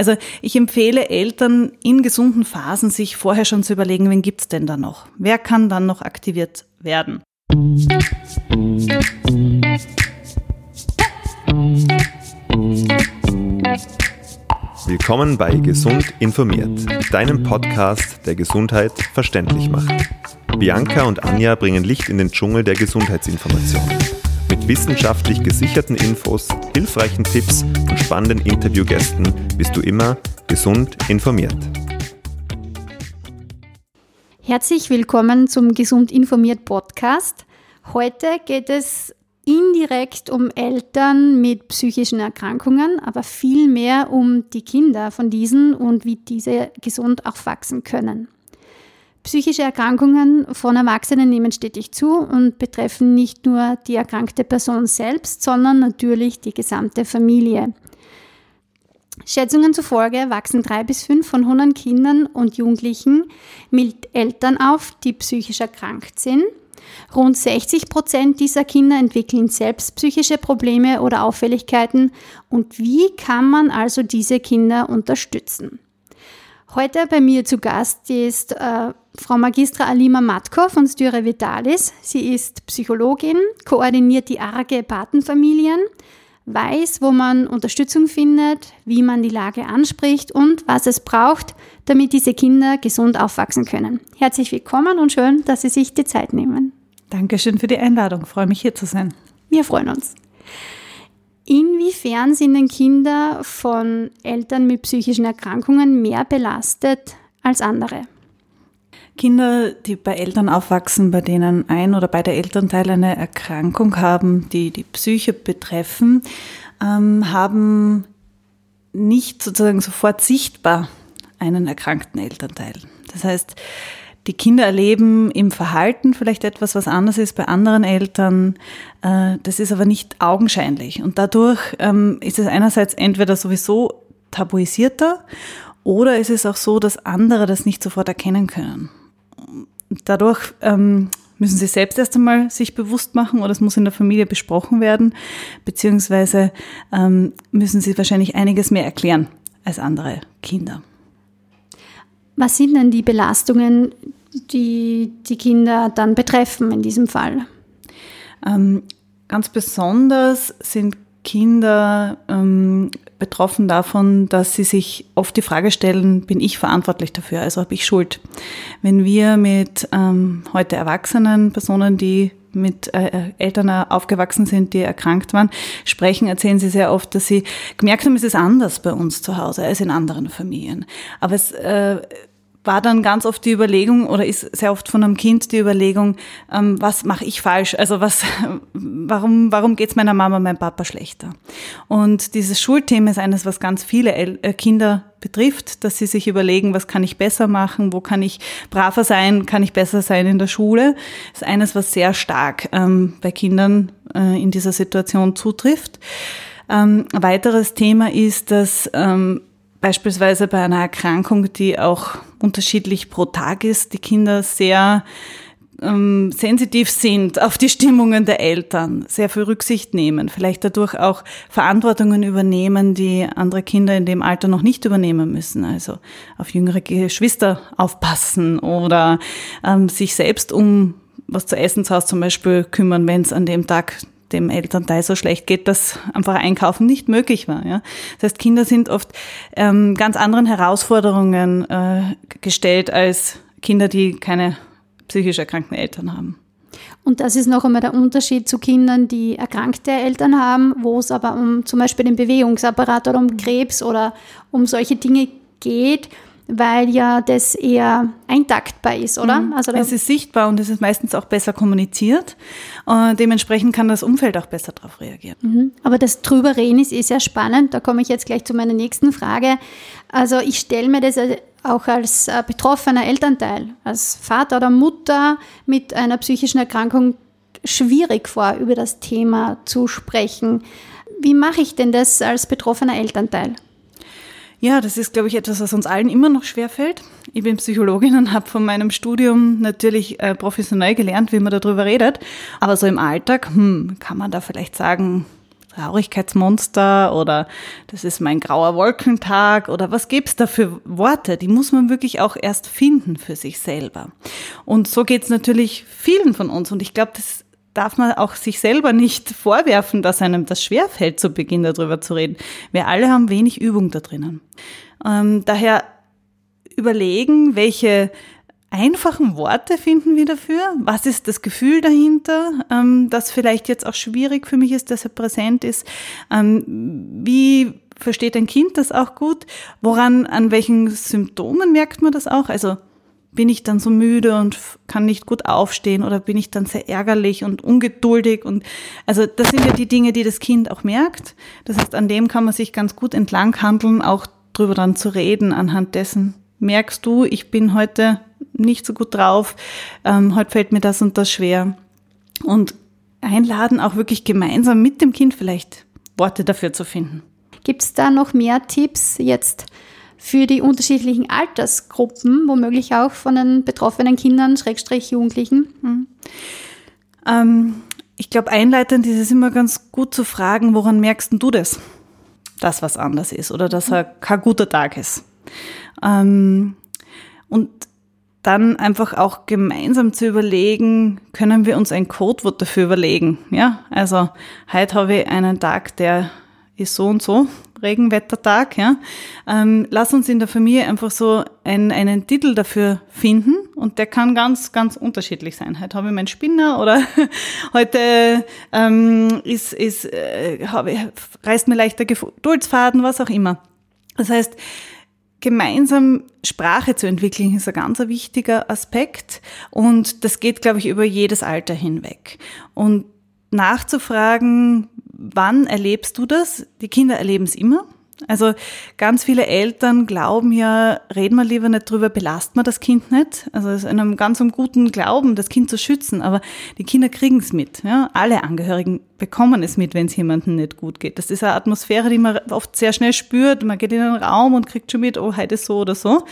Also ich empfehle Eltern in gesunden Phasen sich vorher schon zu überlegen, wen gibt's denn da noch? Wer kann dann noch aktiviert werden? Willkommen bei Gesund informiert, deinem Podcast, der Gesundheit verständlich macht. Bianca und Anja bringen Licht in den Dschungel der Gesundheitsinformation. Wissenschaftlich gesicherten Infos, hilfreichen Tipps und spannenden Interviewgästen bist du immer gesund informiert. Herzlich willkommen zum Gesund informiert Podcast. Heute geht es indirekt um Eltern mit psychischen Erkrankungen, aber vielmehr um die Kinder von diesen und wie diese gesund aufwachsen können. Psychische Erkrankungen von Erwachsenen nehmen stetig zu und betreffen nicht nur die erkrankte Person selbst, sondern natürlich die gesamte Familie. Schätzungen zufolge wachsen drei bis fünf von 100 Kindern und Jugendlichen mit Eltern auf, die psychisch erkrankt sind. Rund 60 Prozent dieser Kinder entwickeln selbst psychische Probleme oder Auffälligkeiten. Und wie kann man also diese Kinder unterstützen? Heute bei mir zu Gast ist äh, Frau Magistra Alima Matko von Styre Vitalis. Sie ist Psychologin, koordiniert die arge Patenfamilien, weiß, wo man Unterstützung findet, wie man die Lage anspricht und was es braucht, damit diese Kinder gesund aufwachsen können. Herzlich willkommen und schön, dass Sie sich die Zeit nehmen. Dankeschön für die Einladung. Ich freue mich hier zu sein. Wir freuen uns. Inwiefern sind denn Kinder von Eltern mit psychischen Erkrankungen mehr belastet als andere? Kinder, die bei Eltern aufwachsen, bei denen ein oder beide Elternteile eine Erkrankung haben, die die Psyche betreffen, ähm, haben nicht sozusagen sofort sichtbar einen erkrankten Elternteil. Das heißt, die Kinder erleben im Verhalten vielleicht etwas, was anders ist bei anderen Eltern. Äh, das ist aber nicht augenscheinlich. Und dadurch ähm, ist es einerseits entweder sowieso tabuisierter oder ist es auch so, dass andere das nicht sofort erkennen können. Dadurch ähm, müssen sie selbst erst einmal sich bewusst machen oder es muss in der Familie besprochen werden, beziehungsweise ähm, müssen sie wahrscheinlich einiges mehr erklären als andere Kinder. Was sind denn die Belastungen, die die Kinder dann betreffen in diesem Fall? Ähm, ganz besonders sind Kinder ähm, betroffen davon, dass sie sich oft die Frage stellen, bin ich verantwortlich dafür, also habe ich Schuld. Wenn wir mit ähm, heute erwachsenen Personen, die mit äh, Eltern aufgewachsen sind, die erkrankt waren, sprechen, erzählen sie sehr oft, dass sie gemerkt haben, es ist anders bei uns zu Hause als in anderen Familien. Aber es äh, war dann ganz oft die Überlegung oder ist sehr oft von einem Kind die Überlegung, ähm, was mache ich falsch? Also was, warum, warum geht's meiner Mama, meinem Papa schlechter? Und dieses Schulthema ist eines, was ganz viele El äh, Kinder betrifft, dass sie sich überlegen, was kann ich besser machen, wo kann ich braver sein, kann ich besser sein in der Schule. Ist eines, was sehr stark ähm, bei Kindern äh, in dieser Situation zutrifft. Ähm, ein weiteres Thema ist, dass ähm, beispielsweise bei einer Erkrankung, die auch unterschiedlich pro Tag ist, die Kinder sehr ähm, sensitiv sind auf die Stimmungen der Eltern, sehr viel Rücksicht nehmen, vielleicht dadurch auch Verantwortungen übernehmen, die andere Kinder in dem Alter noch nicht übernehmen müssen, also auf jüngere Geschwister aufpassen oder ähm, sich selbst um was zu essen zu Hause zum Beispiel kümmern, wenn es an dem Tag dem Elternteil so schlecht geht, dass einfach Einkaufen nicht möglich war. Ja? Das heißt, Kinder sind oft ähm, ganz anderen Herausforderungen äh, gestellt als Kinder, die keine psychisch erkrankten Eltern haben. Und das ist noch einmal der Unterschied zu Kindern, die erkrankte Eltern haben, wo es aber um zum Beispiel den Bewegungsapparat oder um Krebs oder um solche Dinge geht weil ja das eher eintaktbar ist, oder? Mhm. Also es ist sichtbar und es ist meistens auch besser kommuniziert. Und dementsprechend kann das Umfeld auch besser darauf reagieren. Mhm. Aber das drüber reden ist eh sehr spannend. Da komme ich jetzt gleich zu meiner nächsten Frage. Also ich stelle mir das auch als äh, betroffener Elternteil, als Vater oder Mutter mit einer psychischen Erkrankung schwierig vor, über das Thema zu sprechen. Wie mache ich denn das als betroffener Elternteil? Ja, das ist, glaube ich, etwas, was uns allen immer noch schwerfällt. Ich bin Psychologin und habe von meinem Studium natürlich äh, professionell gelernt, wie man darüber redet. Aber so im Alltag, hm, kann man da vielleicht sagen, Traurigkeitsmonster oder das ist mein grauer Wolkentag oder was gibt's da für Worte? Die muss man wirklich auch erst finden für sich selber. Und so geht's natürlich vielen von uns. Und ich glaube, das darf man auch sich selber nicht vorwerfen, dass einem das schwerfällt, zu Beginn darüber zu reden. Wir alle haben wenig Übung da drinnen. Ähm, daher überlegen, welche einfachen Worte finden wir dafür. Was ist das Gefühl dahinter, ähm, das vielleicht jetzt auch schwierig für mich ist, dass er präsent ist? Ähm, wie versteht ein Kind das auch gut? Woran, an welchen Symptomen merkt man das auch? Also bin ich dann so müde und kann nicht gut aufstehen oder bin ich dann sehr ärgerlich und ungeduldig und also das sind ja die Dinge, die das Kind auch merkt. Das heißt, an dem kann man sich ganz gut entlang handeln, auch drüber dann zu reden anhand dessen. Merkst du, ich bin heute nicht so gut drauf, ähm, heute fällt mir das und das schwer. Und einladen, auch wirklich gemeinsam mit dem Kind vielleicht Worte dafür zu finden. Gibt es da noch mehr Tipps jetzt für die unterschiedlichen Altersgruppen, womöglich auch von den betroffenen Kindern, Schrägstrich Jugendlichen? Mhm. Ähm, ich glaube, einleitend ist es immer ganz gut zu fragen, woran merkst du das? Dass was anders ist oder dass er kein guter Tag ist. Ähm, und dann einfach auch gemeinsam zu überlegen, können wir uns ein Codewort dafür überlegen. Ja, also heute habe ich einen Tag, der ist so und so, Regenwettertag. Ja, ähm, lass uns in der Familie einfach so einen, einen Titel dafür finden und der kann ganz, ganz unterschiedlich sein. Heute habe ich meinen Spinner oder heute ähm, ist, ist, äh, habe, reißt mir leichter Geduldsfaden, was auch immer. Das heißt, gemeinsam Sprache zu entwickeln, ist ein ganz wichtiger Aspekt. Und das geht, glaube ich, über jedes Alter hinweg. Und nachzufragen, wann erlebst du das? Die Kinder erleben es immer. Also ganz viele Eltern glauben ja, reden wir lieber nicht drüber, belastet man das Kind nicht. Also es ist einem ganz guten Glauben, das Kind zu schützen. Aber die Kinder kriegen es mit. Ja? Alle Angehörigen bekommen es mit, wenn es jemandem nicht gut geht. Das ist eine Atmosphäre, die man oft sehr schnell spürt. Man geht in einen Raum und kriegt schon mit, oh, heute ist so oder so.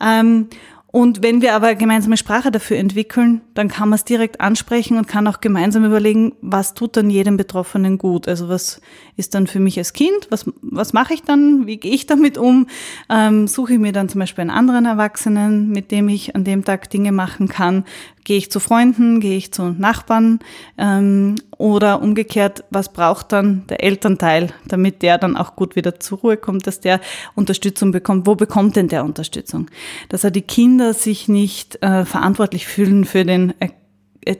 Ähm, und wenn wir aber gemeinsame Sprache dafür entwickeln, dann kann man es direkt ansprechen und kann auch gemeinsam überlegen, was tut dann jedem Betroffenen gut. Also was ist dann für mich als Kind, was, was mache ich dann, wie gehe ich damit um? Ähm, suche ich mir dann zum Beispiel einen anderen Erwachsenen, mit dem ich an dem Tag Dinge machen kann? Gehe ich zu Freunden, gehe ich zu Nachbarn ähm, oder umgekehrt, was braucht dann der Elternteil, damit der dann auch gut wieder zur Ruhe kommt, dass der Unterstützung bekommt. Wo bekommt denn der Unterstützung? Dass er die Kinder sich nicht äh, verantwortlich fühlen für den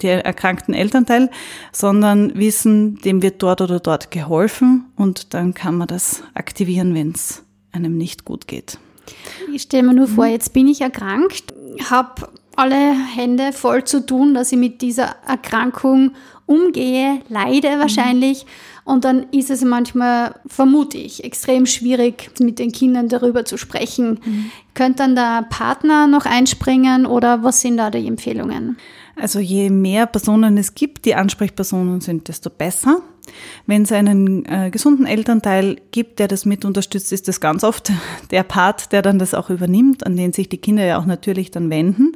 der erkrankten Elternteil, sondern wissen, dem wird dort oder dort geholfen und dann kann man das aktivieren, wenn es einem nicht gut geht. Ich stelle mir nur vor, jetzt bin ich erkrankt, habe alle Hände voll zu tun, dass ich mit dieser Erkrankung umgehe, leide wahrscheinlich. Mhm. Und dann ist es manchmal, vermute ich, extrem schwierig, mit den Kindern darüber zu sprechen. Mhm. Könnte dann der Partner noch einspringen oder was sind da die Empfehlungen? Also je mehr Personen es gibt, die Ansprechpersonen sind, desto besser. Wenn es einen äh, gesunden Elternteil gibt, der das mit unterstützt, ist das ganz oft der Part, der dann das auch übernimmt, an den sich die Kinder ja auch natürlich dann wenden.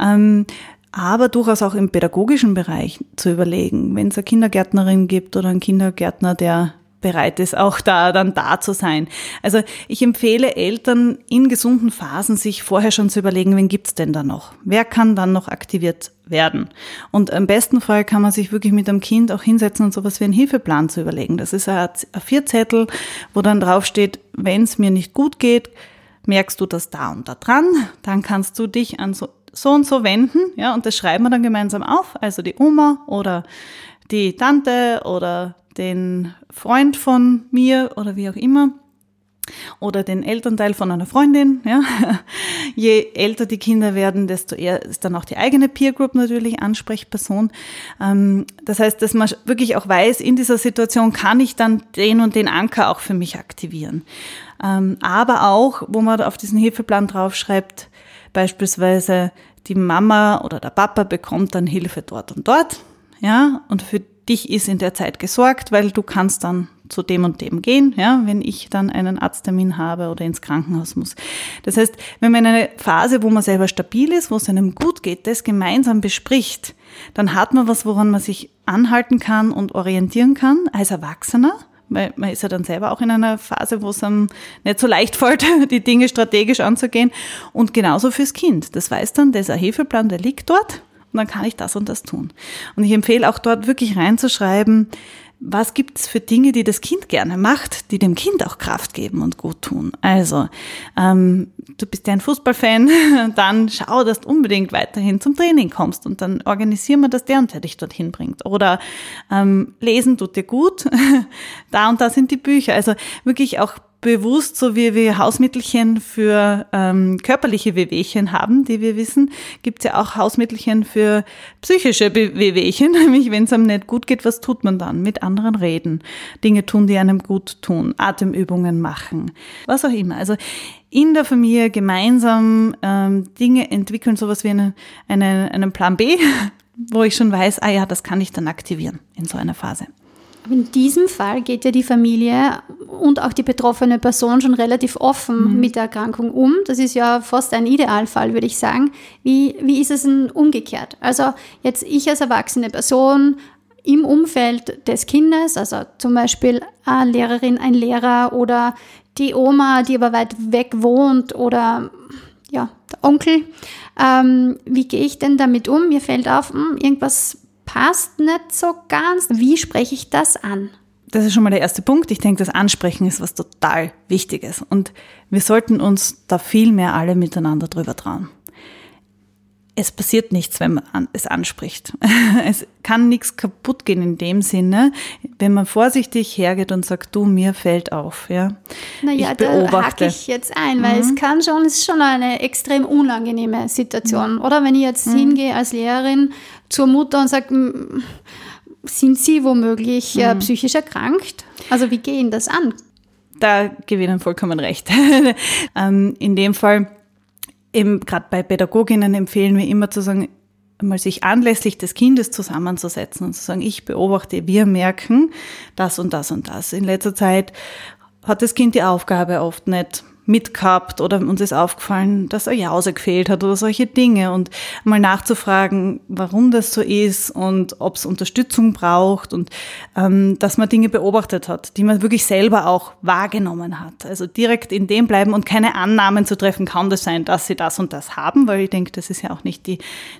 Ähm, aber durchaus auch im pädagogischen Bereich zu überlegen, wenn es eine Kindergärtnerin gibt oder einen Kindergärtner, der bereit ist, auch da dann da zu sein. Also ich empfehle Eltern in gesunden Phasen sich vorher schon zu überlegen, wen gibt's denn da noch? Wer kann dann noch aktiviert werden? Und im besten Fall kann man sich wirklich mit dem Kind auch hinsetzen und sowas wie einen Hilfeplan zu überlegen. Das ist ein Vierzettel, wo dann draufsteht, wenn es mir nicht gut geht, merkst du das da und da dran, dann kannst du dich an so, so und so wenden, ja, und das schreiben wir dann gemeinsam auf, also die Oma oder die Tante oder den Freund von mir oder wie auch immer oder den Elternteil von einer Freundin. Ja. Je älter die Kinder werden, desto eher ist dann auch die eigene Peer Group natürlich Ansprechperson. Ähm, das heißt, dass man wirklich auch weiß, in dieser Situation kann ich dann den und den Anker auch für mich aktivieren. Ähm, aber auch, wo man auf diesen Hilfeplan draufschreibt, beispielsweise die Mama oder der Papa bekommt dann Hilfe dort und dort. Ja, und für dich ist in der Zeit gesorgt, weil du kannst dann zu dem und dem gehen, ja, wenn ich dann einen Arzttermin habe oder ins Krankenhaus muss. Das heißt, wenn man in eine Phase, wo man selber stabil ist, wo es einem gut geht, das gemeinsam bespricht, dann hat man was, woran man sich anhalten kann und orientieren kann als Erwachsener weil man ist ja dann selber auch in einer Phase, wo es einem nicht so leicht fällt, die Dinge strategisch anzugehen. Und genauso fürs Kind. Das weiß dann, dieser Hefeplan, der liegt dort und dann kann ich das und das tun. Und ich empfehle auch dort wirklich reinzuschreiben, was gibt's für Dinge, die das Kind gerne macht, die dem Kind auch Kraft geben und gut tun. Also, ähm, du bist ja ein Fußballfan, dann schau, dass du unbedingt weiterhin zum Training kommst und dann organisieren wir, dass der und der dich dorthin bringt. Oder ähm, lesen tut dir gut, da und da sind die Bücher. Also wirklich auch bewusst, so wie wir Hausmittelchen für ähm, körperliche Wehwehchen haben, die wir wissen, gibt es ja auch Hausmittelchen für psychische Wehwehchen, nämlich wenn es einem nicht gut geht, was tut man dann? Mit anderen reden, Dinge tun, die einem gut tun, Atemübungen machen, was auch immer. Also in der Familie gemeinsam ähm, Dinge entwickeln, sowas wie eine, eine, einen Plan B, wo ich schon weiß, ah ja, das kann ich dann aktivieren in so einer Phase. In diesem Fall geht ja die Familie und auch die betroffene Person schon relativ offen mhm. mit der Erkrankung um. Das ist ja fast ein Idealfall, würde ich sagen. Wie, wie ist es denn umgekehrt? Also jetzt ich als erwachsene Person im Umfeld des Kindes, also zum Beispiel eine Lehrerin, ein Lehrer oder die Oma, die aber weit weg wohnt oder ja, der Onkel. Ähm, wie gehe ich denn damit um? Mir fällt auf, mh, hm, irgendwas passt nicht so ganz. Wie spreche ich das an? Das ist schon mal der erste Punkt. Ich denke, das Ansprechen ist was total Wichtiges. Und wir sollten uns da viel mehr alle miteinander drüber trauen es passiert nichts, wenn man es anspricht. Es kann nichts kaputt gehen in dem Sinne, wenn man vorsichtig hergeht und sagt, du, mir fällt auf. Ja. Naja, ich beobachte. da hake ich jetzt ein, weil mhm. es kann schon, es ist schon eine extrem unangenehme Situation. Mhm. Oder wenn ich jetzt mhm. hingehe als Lehrerin zur Mutter und sage, sind Sie womöglich äh, mhm. psychisch erkrankt? Also wie gehen das an? Da gebe ich Ihnen vollkommen recht. Ähm, in dem Fall eben gerade bei Pädagoginnen empfehlen wir immer zu sagen, mal sich anlässlich des Kindes zusammenzusetzen und zu sagen, ich beobachte, wir merken das und das und das. In letzter Zeit hat das Kind die Aufgabe oft nicht mitgehabt oder uns ist aufgefallen, dass eine Jause gefehlt hat oder solche Dinge und mal nachzufragen, warum das so ist und ob es Unterstützung braucht und ähm, dass man Dinge beobachtet hat, die man wirklich selber auch wahrgenommen hat. Also direkt in dem bleiben und keine Annahmen zu treffen, kann das sein, dass sie das und das haben, weil ich denke, das ist ja auch nicht die,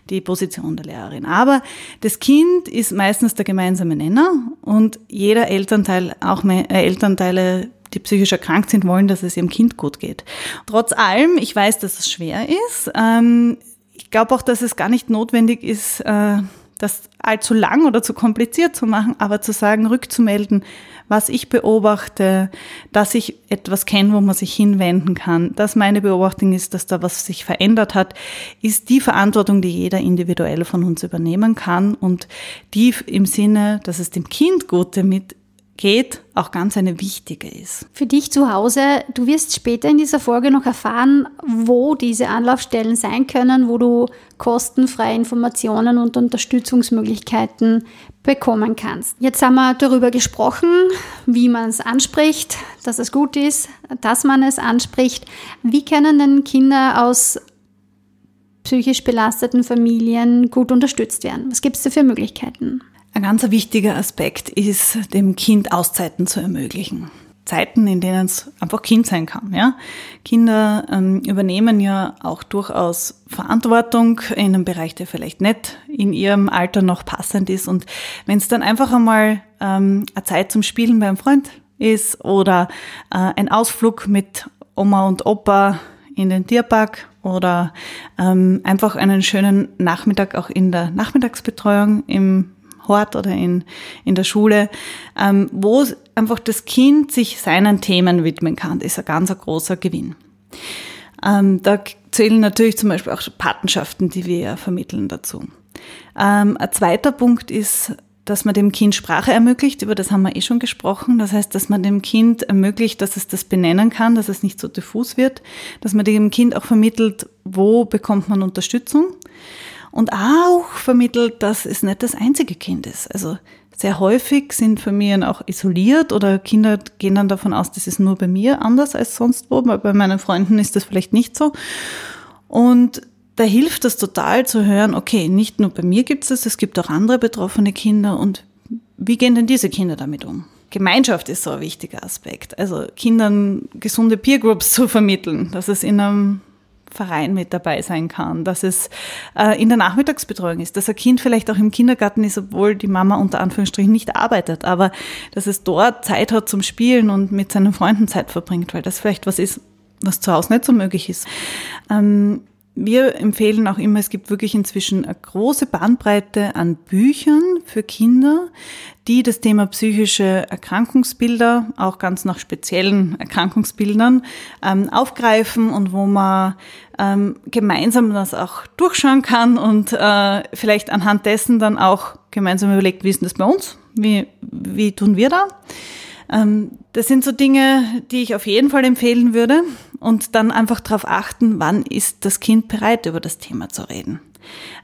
die Position der Lehrerin. Aber das Kind ist meistens der gemeinsame Nenner und jeder Elternteil, auch äh, Elternteile die psychisch erkrankt sind, wollen, dass es ihrem Kind gut geht. Trotz allem, ich weiß, dass es schwer ist. Ähm, ich glaube auch, dass es gar nicht notwendig ist, äh, das allzu lang oder zu kompliziert zu machen, aber zu sagen, rückzumelden, was ich beobachte, dass ich etwas kenne, wo man sich hinwenden kann, dass meine Beobachtung ist, dass da was sich verändert hat, ist die Verantwortung, die jeder individuell von uns übernehmen kann und die im Sinne, dass es dem Kind gut damit geht, auch ganz eine wichtige ist. Für dich zu Hause, du wirst später in dieser Folge noch erfahren, wo diese Anlaufstellen sein können, wo du kostenfreie Informationen und Unterstützungsmöglichkeiten bekommen kannst. Jetzt haben wir darüber gesprochen, wie man es anspricht, dass es gut ist, dass man es anspricht. Wie können denn Kinder aus psychisch belasteten Familien gut unterstützt werden? Was gibt es da für Möglichkeiten? Ein ganz wichtiger Aspekt ist, dem Kind Auszeiten zu ermöglichen. Zeiten, in denen es einfach Kind sein kann. Ja? Kinder ähm, übernehmen ja auch durchaus Verantwortung in einem Bereich, der vielleicht nicht in ihrem Alter noch passend ist. Und wenn es dann einfach einmal ähm, eine Zeit zum Spielen beim Freund ist oder äh, ein Ausflug mit Oma und Opa in den Tierpark oder ähm, einfach einen schönen Nachmittag auch in der Nachmittagsbetreuung im Hort oder in, in der Schule, ähm, wo einfach das Kind sich seinen Themen widmen kann, ist ein ganz ein großer Gewinn. Ähm, da zählen natürlich zum Beispiel auch Patenschaften, die wir ja vermitteln dazu. Ähm, ein zweiter Punkt ist, dass man dem Kind Sprache ermöglicht, über das haben wir eh schon gesprochen. Das heißt, dass man dem Kind ermöglicht, dass es das benennen kann, dass es nicht so diffus wird, dass man dem Kind auch vermittelt, wo bekommt man Unterstützung und auch vermittelt, dass es nicht das einzige Kind ist. Also Sehr häufig sind Familien auch isoliert oder Kinder gehen dann davon aus, das ist nur bei mir anders als sonst wo. Bei meinen Freunden ist das vielleicht nicht so. Und da hilft es total zu hören, okay, nicht nur bei mir gibt es das, es gibt auch andere betroffene Kinder und wie gehen denn diese Kinder damit um? Gemeinschaft ist so ein wichtiger Aspekt. Also Kindern gesunde Peergroups zu vermitteln, dass es in einem Verein mit dabei sein kann, dass es äh, in der Nachmittagsbetreuung ist, dass ein Kind vielleicht auch im Kindergarten ist, obwohl die Mama unter Anführungsstrichen nicht arbeitet, aber dass es dort Zeit hat zum Spielen und mit seinen Freunden Zeit verbringt, weil das vielleicht was ist, was zu Hause nicht so möglich ist. Ähm, wir empfehlen auch immer, es gibt wirklich inzwischen eine große Bandbreite an Büchern für Kinder, die das Thema psychische Erkrankungsbilder, auch ganz nach speziellen Erkrankungsbildern, ähm, aufgreifen und wo man ähm, gemeinsam das auch durchschauen kann und äh, vielleicht anhand dessen dann auch gemeinsam überlegt, wie ist das bei uns? Wie, wie tun wir da? Ähm, das sind so Dinge, die ich auf jeden Fall empfehlen würde und dann einfach darauf achten, wann ist das Kind bereit, über das Thema zu reden.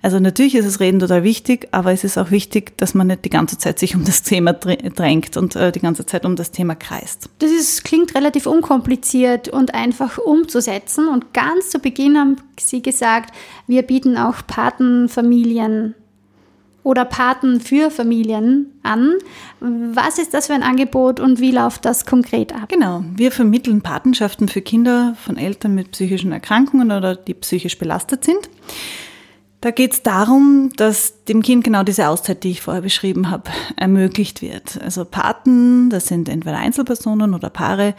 Also natürlich ist das Reden total wichtig, aber es ist auch wichtig, dass man nicht die ganze Zeit sich um das Thema drängt und äh, die ganze Zeit um das Thema kreist. Das ist, klingt relativ unkompliziert und einfach umzusetzen. Und ganz zu Beginn haben Sie gesagt, wir bieten auch Patenfamilien oder Paten für Familien an. Was ist das für ein Angebot und wie läuft das konkret ab? Genau, wir vermitteln Patenschaften für Kinder von Eltern mit psychischen Erkrankungen oder die psychisch belastet sind. Da geht es darum, dass dem Kind genau diese Auszeit, die ich vorher beschrieben habe, ermöglicht wird. Also Paten, das sind entweder Einzelpersonen oder Paare,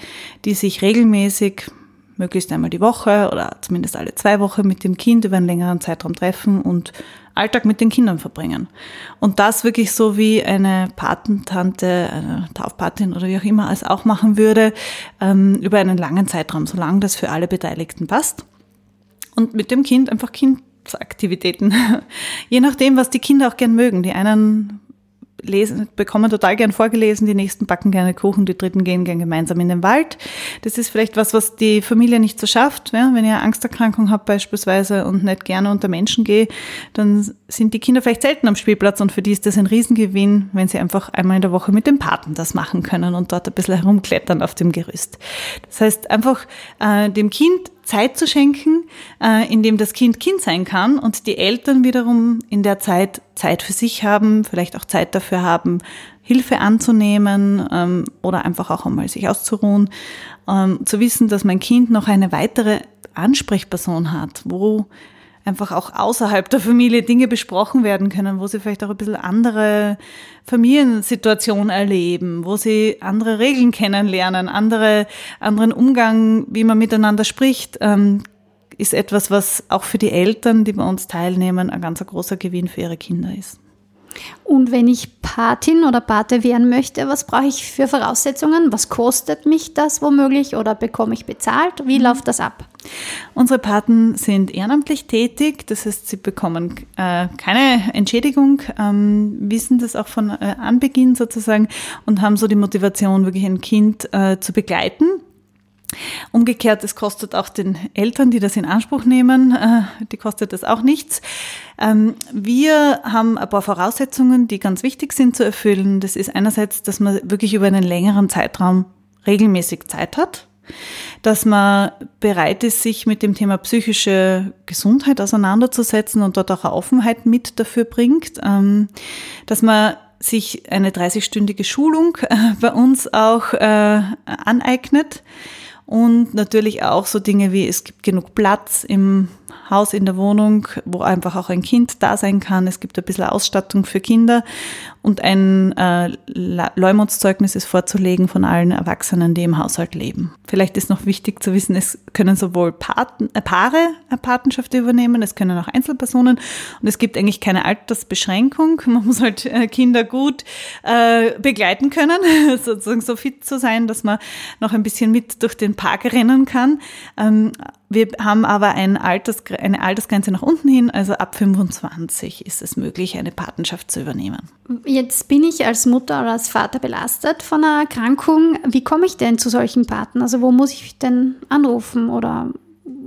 die sich regelmäßig, möglichst einmal die Woche oder zumindest alle zwei Wochen mit dem Kind über einen längeren Zeitraum treffen und Alltag mit den Kindern verbringen. Und das wirklich so wie eine Patentante, eine Taufpatin oder wie auch immer es auch machen würde, ähm, über einen langen Zeitraum, solange das für alle Beteiligten passt. Und mit dem Kind einfach Kindaktivitäten. Je nachdem, was die Kinder auch gern mögen. Die einen lesen, bekommen total gern vorgelesen, die nächsten backen gerne Kuchen, die dritten gehen gern gemeinsam in den Wald. Das ist vielleicht was, was die Familie nicht so schafft. Ja? Wenn ihr Angsterkrankung habt beispielsweise und nicht gerne unter Menschen geht, dann sind die Kinder vielleicht selten am Spielplatz und für die ist das ein Riesengewinn, wenn sie einfach einmal in der Woche mit dem Paten das machen können und dort ein bisschen herumklettern auf dem Gerüst. Das heißt, einfach äh, dem Kind Zeit zu schenken, äh, in dem das Kind Kind sein kann und die Eltern wiederum in der Zeit Zeit für sich haben, vielleicht auch Zeit dafür haben, Hilfe anzunehmen ähm, oder einfach auch einmal sich auszuruhen, ähm, zu wissen, dass mein Kind noch eine weitere Ansprechperson hat, wo einfach auch außerhalb der Familie Dinge besprochen werden können, wo sie vielleicht auch ein bisschen andere Familiensituationen erleben, wo sie andere Regeln kennenlernen, andere, anderen Umgang, wie man miteinander spricht, ähm, ist etwas, was auch für die Eltern, die bei uns teilnehmen, ein ganz großer Gewinn für ihre Kinder ist. Und wenn ich Patin oder Pate werden möchte, was brauche ich für Voraussetzungen? Was kostet mich das womöglich oder bekomme ich bezahlt? Wie mhm. läuft das ab? Unsere Paten sind ehrenamtlich tätig, das heißt, sie bekommen äh, keine Entschädigung, ähm, wissen das auch von äh, Anbeginn sozusagen und haben so die Motivation, wirklich ein Kind äh, zu begleiten Umgekehrt, es kostet auch den Eltern, die das in Anspruch nehmen, äh, die kostet das auch nichts. Ähm, wir haben ein paar Voraussetzungen, die ganz wichtig sind zu erfüllen. Das ist einerseits, dass man wirklich über einen längeren Zeitraum regelmäßig Zeit hat, dass man bereit ist, sich mit dem Thema psychische Gesundheit auseinanderzusetzen und dort auch eine Offenheit mit dafür bringt, ähm, dass man sich eine 30-stündige Schulung äh, bei uns auch äh, aneignet und natürlich auch so Dinge wie es gibt genug Platz im Haus, in der Wohnung, wo einfach auch ein Kind da sein kann. Es gibt ein bisschen Ausstattung für Kinder und ein äh, Leumundszeugnis ist vorzulegen von allen Erwachsenen, die im Haushalt leben. Vielleicht ist noch wichtig zu wissen, es können sowohl Paten, äh, Paare eine Patenschaft übernehmen, es können auch Einzelpersonen und es gibt eigentlich keine Altersbeschränkung. Man muss halt äh, Kinder gut äh, begleiten können, sozusagen so fit zu sein, dass man noch ein bisschen mit durch den Park rennen kann. Ähm, wir haben aber ein Alters, eine Altersgrenze nach unten hin, also ab 25 ist es möglich, eine Patenschaft zu übernehmen. Jetzt bin ich als Mutter oder als Vater belastet von einer Erkrankung. Wie komme ich denn zu solchen Paten? Also wo muss ich denn anrufen oder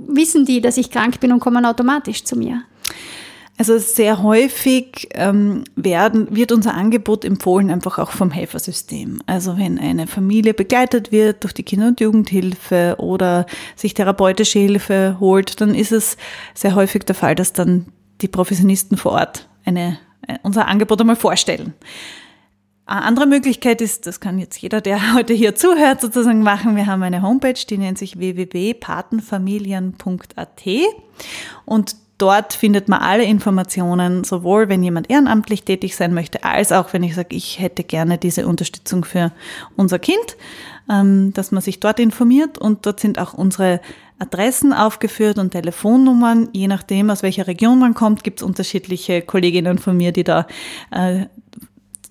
wissen die, dass ich krank bin und kommen automatisch zu mir? Also sehr häufig ähm, werden, wird unser Angebot empfohlen, einfach auch vom Helfersystem. Also wenn eine Familie begleitet wird durch die Kinder- und Jugendhilfe oder sich therapeutische Hilfe holt, dann ist es sehr häufig der Fall, dass dann die Professionisten vor Ort eine, unser Angebot einmal vorstellen. Eine andere Möglichkeit ist, das kann jetzt jeder, der heute hier zuhört, sozusagen machen. Wir haben eine Homepage, die nennt sich www.patenfamilien.at und Dort findet man alle Informationen, sowohl wenn jemand ehrenamtlich tätig sein möchte, als auch wenn ich sage, ich hätte gerne diese Unterstützung für unser Kind, ähm, dass man sich dort informiert. Und dort sind auch unsere Adressen aufgeführt und Telefonnummern. Je nachdem, aus welcher Region man kommt, gibt es unterschiedliche Kolleginnen von mir, die da äh,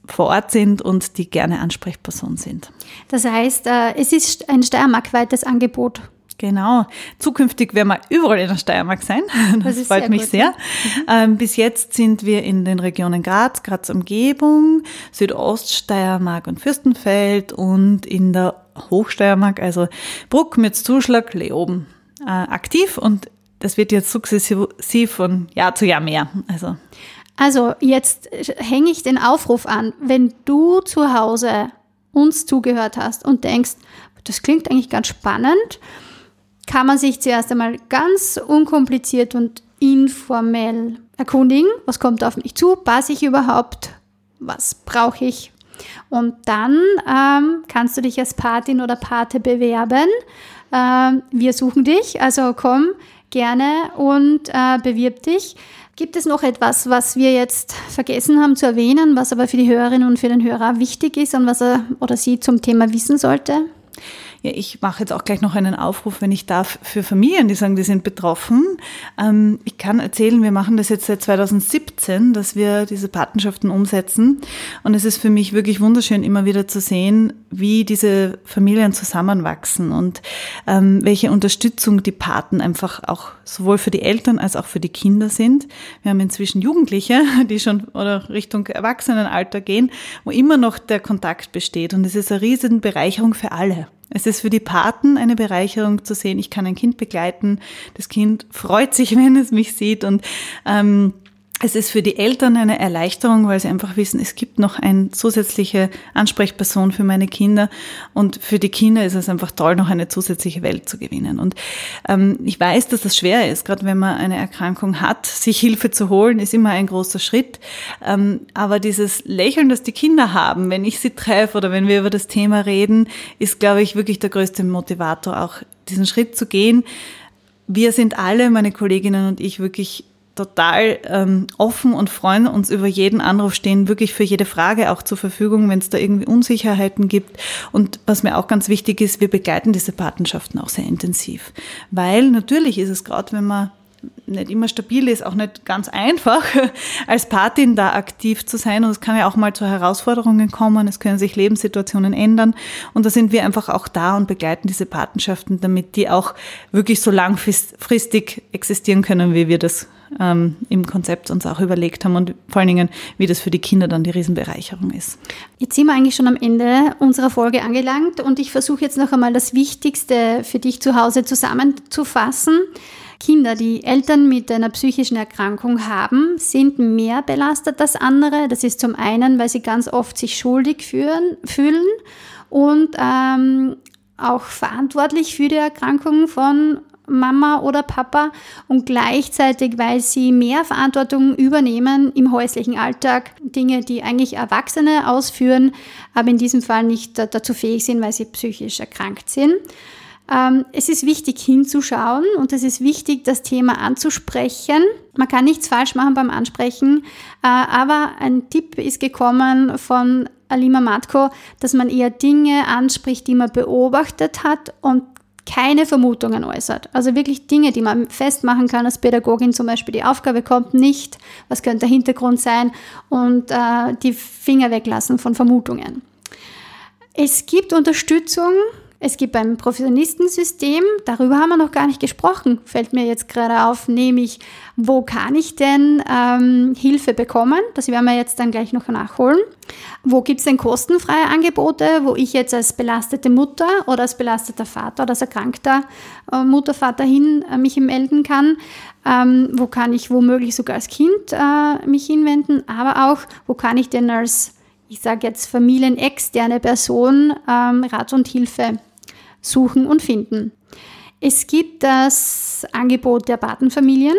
vor Ort sind und die gerne Ansprechperson sind. Das heißt, äh, es ist ein steiermarkweites Angebot. Genau. Zukünftig werden wir überall in der Steiermark sein. Das, das freut sehr mich gut, sehr. Ja. Mhm. bis jetzt sind wir in den Regionen Graz, Graz Umgebung, Südoststeiermark und Fürstenfeld und in der Hochsteiermark, also Bruck mit Zuschlag, Leoben, äh, aktiv und das wird jetzt sukzessiv von Jahr zu Jahr mehr. Also. Also jetzt hänge ich den Aufruf an, wenn du zu Hause uns zugehört hast und denkst, das klingt eigentlich ganz spannend, kann man sich zuerst einmal ganz unkompliziert und informell erkundigen, was kommt auf mich zu, passe ich überhaupt, was brauche ich. Und dann ähm, kannst du dich als Patin oder Pate bewerben. Ähm, wir suchen dich, also komm gerne und äh, bewirb dich. Gibt es noch etwas, was wir jetzt vergessen haben zu erwähnen, was aber für die Hörerinnen und für den Hörer wichtig ist und was er oder sie zum Thema wissen sollte? Ja, ich mache jetzt auch gleich noch einen Aufruf, wenn ich darf, für Familien, die sagen, die sind betroffen. Ähm, ich kann erzählen, wir machen das jetzt seit 2017, dass wir diese Patenschaften umsetzen. Und es ist für mich wirklich wunderschön, immer wieder zu sehen, wie diese Familien zusammenwachsen und ähm, welche Unterstützung die Paten einfach auch sowohl für die Eltern als auch für die Kinder sind. Wir haben inzwischen Jugendliche, die schon oder Richtung Erwachsenenalter gehen, wo immer noch der Kontakt besteht. Und es ist eine riesen Bereicherung für alle. Es ist für die Paten eine Bereicherung zu sehen, ich kann ein Kind begleiten. Das Kind freut sich, wenn es mich sieht und ähm, es ist für die Eltern eine Erleichterung, weil sie einfach wissen, es gibt noch eine zusätzliche Ansprechperson für meine Kinder. Und für die Kinder ist es einfach toll, noch eine zusätzliche Welt zu gewinnen. Und ähm, ich weiß, dass das schwer ist, gerade wenn man eine Erkrankung hat, sich Hilfe zu holen, ist immer ein großer Schritt. Ähm, aber dieses Lächeln, das die Kinder haben, wenn ich sie treffe oder wenn wir über das Thema reden, ist, glaube ich, wirklich der größte Motivator, auch diesen Schritt zu gehen. Wir sind alle, meine Kolleginnen und ich, wirklich total ähm, offen und freuen uns über jeden Anruf, stehen wirklich für jede Frage auch zur Verfügung, wenn es da irgendwie Unsicherheiten gibt. Und was mir auch ganz wichtig ist, wir begleiten diese Patenschaften auch sehr intensiv. Weil natürlich ist es gerade, wenn man nicht immer stabil ist, auch nicht ganz einfach, als Patin da aktiv zu sein. Und es kann ja auch mal zu Herausforderungen kommen, es können sich Lebenssituationen ändern. Und da sind wir einfach auch da und begleiten diese Patenschaften, damit die auch wirklich so langfristig existieren können, wie wir das ähm, im Konzept uns auch überlegt haben und vor allen Dingen, wie das für die Kinder dann die Riesenbereicherung ist. Jetzt sind wir eigentlich schon am Ende unserer Folge angelangt und ich versuche jetzt noch einmal das Wichtigste für dich zu Hause zusammenzufassen. Kinder, die Eltern mit einer psychischen Erkrankung haben, sind mehr belastet als andere. Das ist zum einen, weil sie ganz oft sich schuldig fühlen, fühlen und ähm, auch verantwortlich für die Erkrankung von Mama oder Papa und gleichzeitig, weil sie mehr Verantwortung übernehmen im häuslichen Alltag, Dinge, die eigentlich Erwachsene ausführen, aber in diesem Fall nicht dazu fähig sind, weil sie psychisch erkrankt sind. Ähm, es ist wichtig hinzuschauen und es ist wichtig, das Thema anzusprechen. Man kann nichts falsch machen beim Ansprechen, äh, aber ein Tipp ist gekommen von Alima Matko, dass man eher Dinge anspricht, die man beobachtet hat und keine Vermutungen äußert. Also wirklich Dinge, die man festmachen kann als Pädagogin, zum Beispiel die Aufgabe kommt nicht, was könnte der Hintergrund sein und äh, die Finger weglassen von Vermutungen. Es gibt Unterstützung Es gibt ein Professionistensystem, darüber haben wir noch gar nicht gesprochen, fällt mir jetzt gerade auf, nämlich wo kann ich denn ähm, Hilfe bekommen? Das werden wir jetzt dann gleich noch nachholen. Wo gibt es denn kostenfreie Angebote, wo ich jetzt als belastete Mutter oder als belasteter Vater oder als erkrankter äh, Mutter, Vater hin äh, mich melden kann? Ähm, wo kann ich womöglich sogar als Kind äh, mich hinwenden? Aber auch, wo kann ich denn als ich sage jetzt familienexterne Person ähm, Rat und Hilfe suchen und finden. Es gibt das Angebot der Patenfamilien.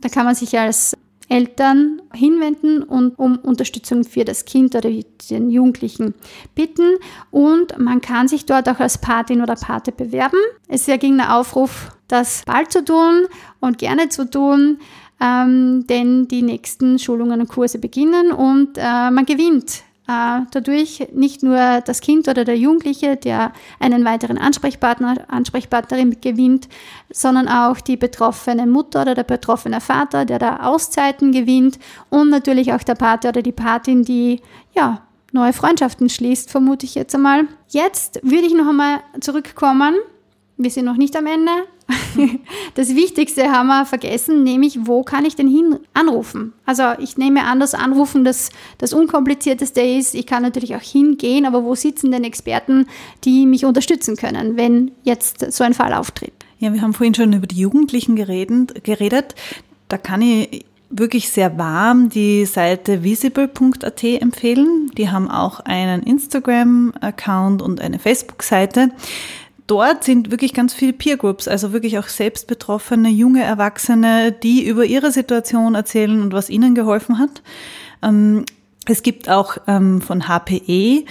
Da kann man sich als Eltern hinwenden und um Unterstützung für das Kind oder den Jugendlichen bitten. Und man kann sich dort auch als Patin oder Pate bewerben. Es ist ja Aufruf, das bald zu tun und gerne zu tun ähm, denn die nächsten Schulungen und Kurse beginnen und äh, man gewinnt dadurch nicht nur das Kind oder der Jugendliche, der einen weiteren Ansprechpartner, Ansprechpartnerin gewinnt, sondern auch die betroffene Mutter oder der betroffene Vater, der da Auszeiten gewinnt und natürlich auch der Pater oder die Patin, die ja neue Freundschaften schließt, vermute ich jetzt einmal. Jetzt würde ich noch einmal zurückkommen. Wir sind noch nicht am Ende. Das Wichtigste haben wir vergessen, nämlich wo kann ich denn hin anrufen? Also ich nehme an, dass Anrufen das, das Unkomplizierteste ist. Ich kann natürlich auch hingehen, aber wo sitzen denn Experten, die mich unterstützen können, wenn jetzt so ein Fall auftritt? Ja, wir haben vorhin schon über die Jugendlichen geredet. geredet. Da kann ich wirklich sehr warm die Seite visible.at empfehlen. Die haben auch einen Instagram-Account und eine Facebook-Seite dort sind wirklich ganz viele Peer Groups, also wirklich auch selbst betroffene junge Erwachsene, die über ihre Situation erzählen und was ihnen geholfen hat. Ähm, es gibt auch ähm, von HPE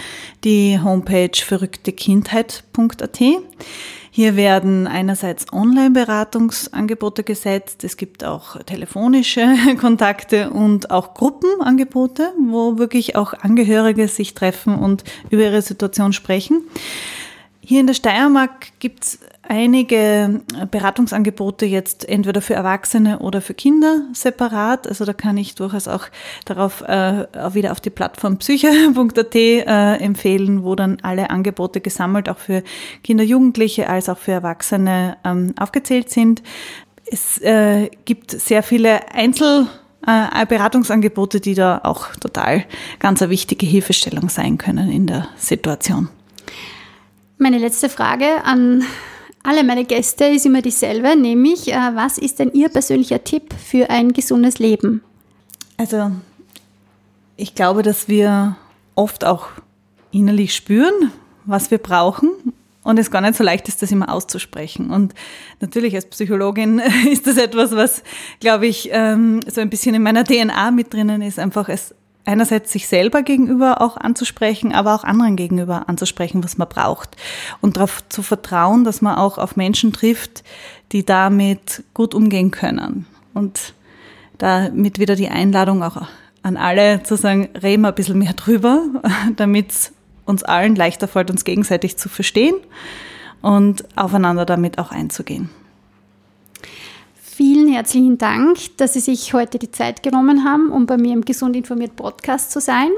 die Homepage verrücktekindheit.at. Hier werden einerseits Online-Beratungsangebote gesetzt, es gibt auch telefonische Kontakte und auch Gruppenangebote, wo wirklich auch Angehörige sich treffen und über ihre Situation sprechen. Hier in der Steiermark gibt es einige Beratungsangebote jetzt entweder für Erwachsene oder für Kinder separat. Also da kann ich durchaus auch darauf äh, auch wieder auf die Plattform psyche.at äh, empfehlen, wo dann alle Angebote gesammelt auch für Kinder, Jugendliche als auch für Erwachsene ähm, aufgezählt sind. Es äh, gibt sehr viele Einzel äh, Beratungsangebote, die da auch total ganz eine wichtige Hilfestellung sein können in der Situation. Meine letzte Frage an alle meine Gäste ist immer dieselbe, nämlich äh, was ist denn Ihr persönlicher Tipp für ein gesundes Leben? Also ich glaube, dass wir oft auch innerlich spüren, was wir brauchen und es gar nicht so leicht ist, das immer auszusprechen. Und natürlich als Psychologin ist das etwas, was, glaube ich, ähm, so ein bisschen in meiner DNA mit drinnen ist, einfach es einerseits sich selber gegenüber auch anzusprechen, aber auch anderen gegenüber anzusprechen, was man braucht. Und darauf zu vertrauen, dass man auch auf Menschen trifft, die damit gut umgehen können. Und damit wieder die Einladung auch an alle zu sagen, reden wir ein bisschen mehr drüber, damit es uns allen leichter fällt, uns gegenseitig zu verstehen und aufeinander damit auch einzugehen. Vielen herzlichen Dank, dass Sie sich heute die Zeit genommen haben, um bei mir im Gesund informiert Podcast zu sein.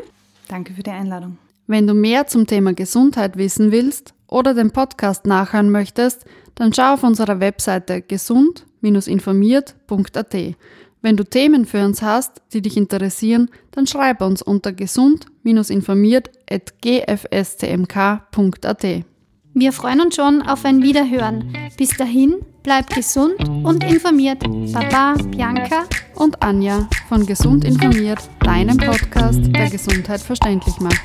Danke für die Einladung. Wenn du mehr zum Thema Gesundheit wissen willst oder den Podcast nachhören möchtest, dann schau auf unserer Webseite gesund-informiert.at. Wenn du Themen für uns hast, die dich interessieren, dann schreibe uns unter gesund-informiert.gfstmk.at. Wir freuen uns schon auf ein Wiederhören. Bis dahin, bleibt gesund und informiert. Baba, Bianca und Anja von Gesund informiert, deinem Podcast, der Gesundheit verständlich macht.